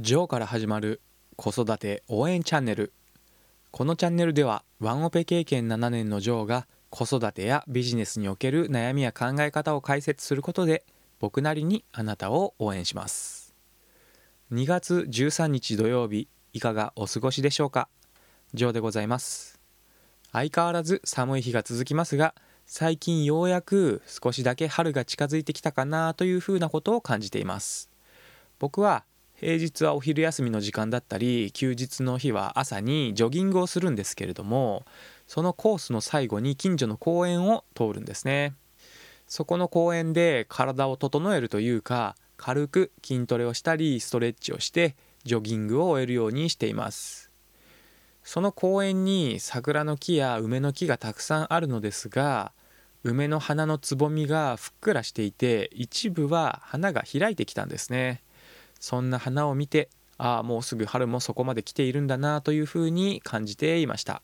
ジョーから始まる子育て応援チャンネル。このチャンネルではワンオペ経験7年のジョーが子育てやビジネスにおける悩みや考え方を解説することで僕なりにあなたを応援します。2月13日土曜日いかがお過ごしでしょうか？ジョーでございます。相変わらず寒い日が続きますが最近ようやく少しだけ春が近づいてきたかなというふうなことを感じています。僕は平日はお昼休みの時間だったり休日の日は朝にジョギングをするんですけれどもそのコースの最後に近所の公園を通るんですね。そこの公園で体を整えるというか軽く筋トレをしたりストレッチをしてジョギングを終えるようにしています。その公園に桜の木や梅の木がたくさんあるのですが梅の花のつぼみがふっくらしていて一部は花が開いてきたんですね。そんな花を見てああもうすぐ春もそこまで来ているんだなというふうに感じていました。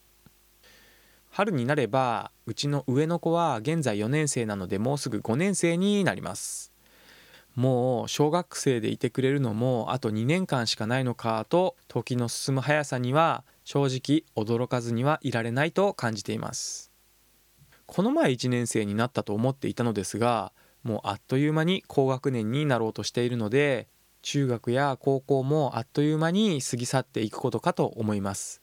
春になればうちの上の子は現在4年生なのでもうすぐ5年生になります。もう小学生でいてくれるのもあと2年間しかないのかと時の進む速さには正直驚かずにはいられないと感じています。この前1年生になったと思っていたのですがもうあっという間に高学年になろうとしているので中学や高校もあっという間に過ぎ去っていくことかと思います。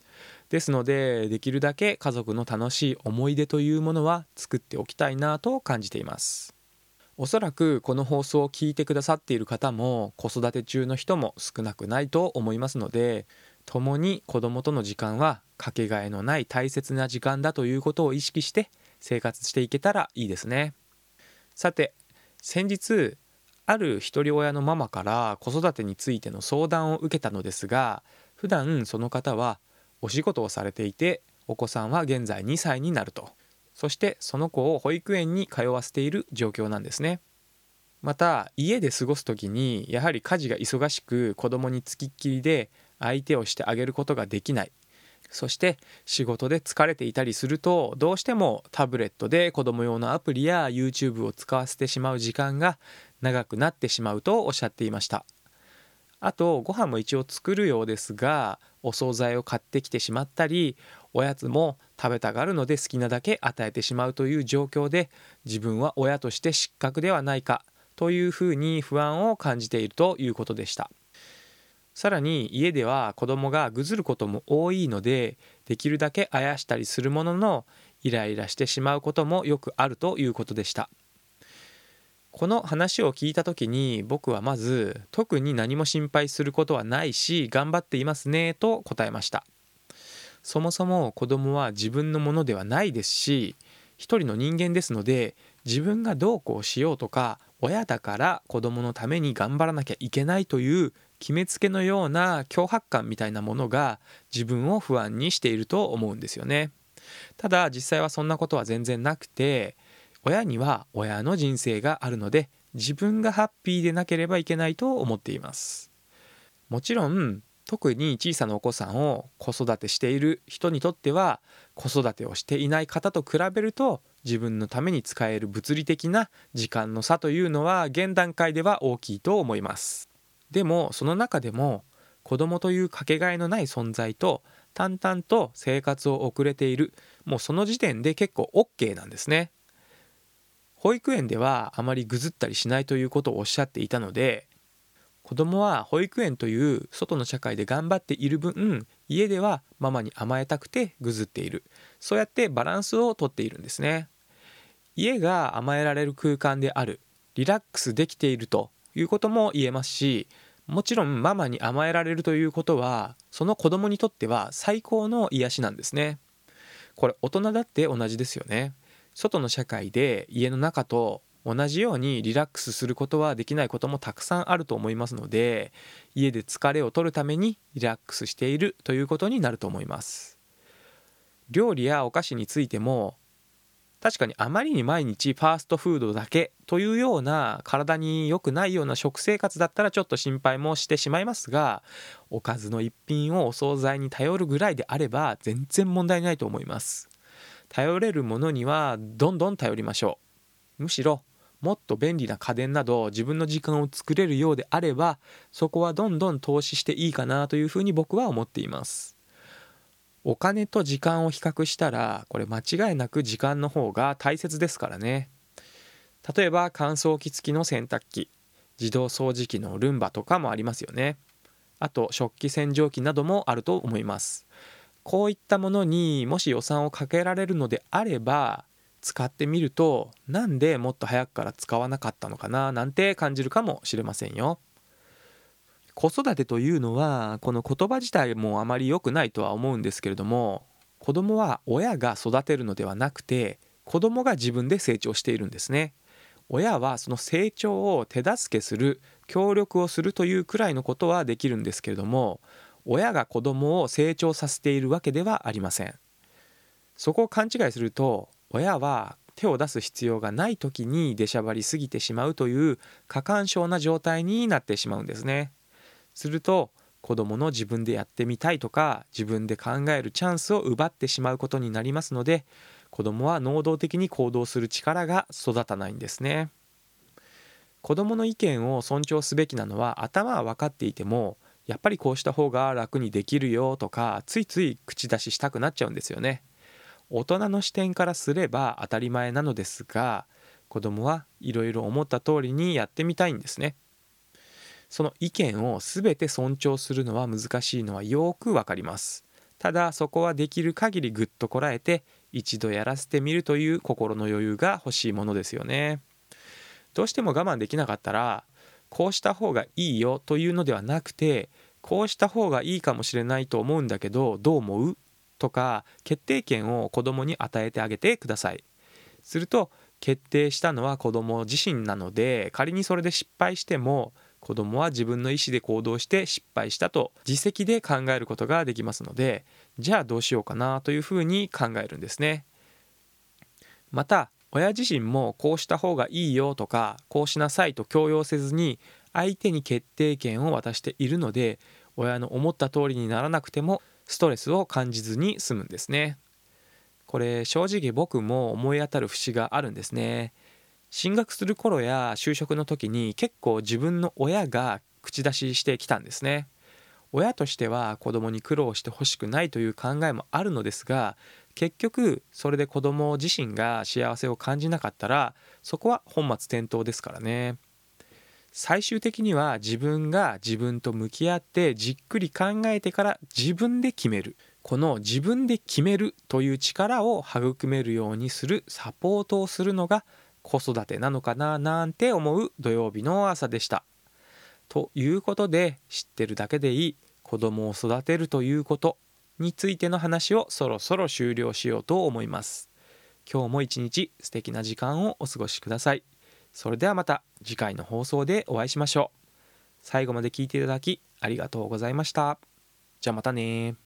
ですのでできるだけ家族の楽しい思い出というものは作っておきたいなと感じています。おそらくこの放送を聞いてくださっている方も子育て中の人も少なくないと思いますので共に子供との時間はかけがえのない大切な時間だということを意識して生活していけたらいいですね。さて先日ある一人親のママから子育てについての相談を受けたのですが普段その方はお仕事をされていてお子さんは現在2歳になると。そしてその子を保育園に通わせている状況なんですね。また家で過ごす時にやはり家事が忙しく子供につきっきりで相手をしてあげることができない。そして仕事で疲れていたりするとどうしてもタブレットで子供用のアプリや YouTube を使わせてしまう時間が長くなってしまうとおっしゃっていました。あとご飯も一応作るようですがお惣菜を買ってきてしまったりおやつも食べたがるので好きなだけ与えてしまうという状況で自分は親として失格ではないかというふうに不安を感じているということでした。さらに家では子供がぐずることも多いのでできるだけあやしたりするもののイライラしてしまうこともよくあるということでした。この話を聞いた時に僕はまず特に何も心配することはないし頑張っていますねと答えました。そもそも子供は自分のものではないですし一人の人間ですので自分がどうこうしようとか親だから子供のために頑張らなきゃいけないという決めつけのような脅迫感みたいなものが自分を不安にしていると思うんですよね。ただ実際はそんなことは全然なくて親には親の人生があるので自分がハッピーでなければいけないと思っています。もちろん特に小さなお子さんを子育てしている人にとっては子育てをしていない方と比べると自分のために使える物理的な時間の差というのは現段階では大きいと思います。でもその中でも子供というかけがえのない存在と淡々と生活を送れているもうその時点で結構 OK なんですね。保育園ではあまりぐずったりしないということをおっしゃっていたので子供は保育園という外の社会で頑張っている分家ではママに甘えたくてぐずっている。そうやってバランスをとっているんですね。家が甘えられる空間である。リラックスできているということも言えますしもちろんママに甘えられるということはその子供にとっては最高の癒しなんですね。これ大人だって同じですよね。外の社会で家の中と同じようにリラックスすることはできないこともたくさんあると思いますので家で疲れを取るためにリラックスしているということになると思います。料理やお菓子についても確かにあまりに毎日ファーストフードだけというような体に良くないような食生活だったらちょっと心配もしてしまいますがおかずの一品をお惣菜に頼るぐらいであれば全然問題ないと思います。頼れるものにはどんどん頼りましょう。むしろもっと便利な家電など自分の時間を作れるようであればそこはどんどん投資していいかなというふうに僕は思っています。お金と時間を比較したらこれ間違いなく時間の方が大切ですからね。例えば乾燥機付きの洗濯機自動掃除機のルンバとかもありますよね。あと食器洗浄機などもあると思います。こういったものにもし予算をかけられるのであれば使ってみるとなんでもっと早くから使わなかったのかななんて感じるかもしれませんよ。子育てというのはこの言葉自体もあまり良くないとは思うんですけれども子供は親が育てるのではなくて子供が自分で成長しているんですね。親はその成長を手助けする協力をするというくらいのことはできるんですけれども親が子供を成長させているわけではありません。そこを勘違いすると親は手を出す必要がない時に出しゃばりすぎてしまうという過干渉な状態になってしまうんですね。すると子どもの自分でやってみたいとか自分で考えるチャンスを奪ってしまうことになりますので子どもは能動的に行動する力が育たないんですね。子どもの意見を尊重すべきなのは頭は分かっていてもやっぱりこうした方が楽にできるよとかついつい口出ししたくなっちゃうんですよね。大人の視点からすれば当たり前なのですが子供はいろいろ思った通りにやってみたいんですね。その意見を全て尊重するのは難しいのはよくわかります。ただそこはできる限りぐっとこらえて一度やらせてみるという心の余裕が欲しいものですよね。どうしても我慢できなかったらこうした方がいいよというのではなくてこうした方がいいかもしれないと思うんだけどどう思う？とか決定権を子供に与えてあげてください。すると決定したのは子供自身なので仮にそれで失敗しても子供は自分の意思で行動して失敗したと自責で考えることができますのでじゃあどうしようかなというふうに考えるんですね。また親自身もこうした方がいいよとかこうしなさいと強要せずに相手に決定権を渡しているので親の思った通りにならなくてもストレスを感じずに済むんですね。これ正直僕も思い当たる節があるんですね。進学する頃や就職の時に結構自分の親が口出ししてきたんですね。親としては子供に苦労してほしくないという考えもあるのですが結局それで子供自身が幸せを感じなかったらそこは本末転倒ですからね。最終的には自分が自分と向き合ってじっくり考えてから自分で決める。この自分で決めるという力を育めるようにするサポートをするのが子育てなのかななんて思う土曜日の朝でした。ということで知ってるだけでいい子供を育てるということ。についての話をそろそろ終了しようと思います。今日も一日素敵な時間をお過ごしください。それではまた次回の放送でお会いしましょう。最後まで聞いていただきありがとうございました。じゃあまたね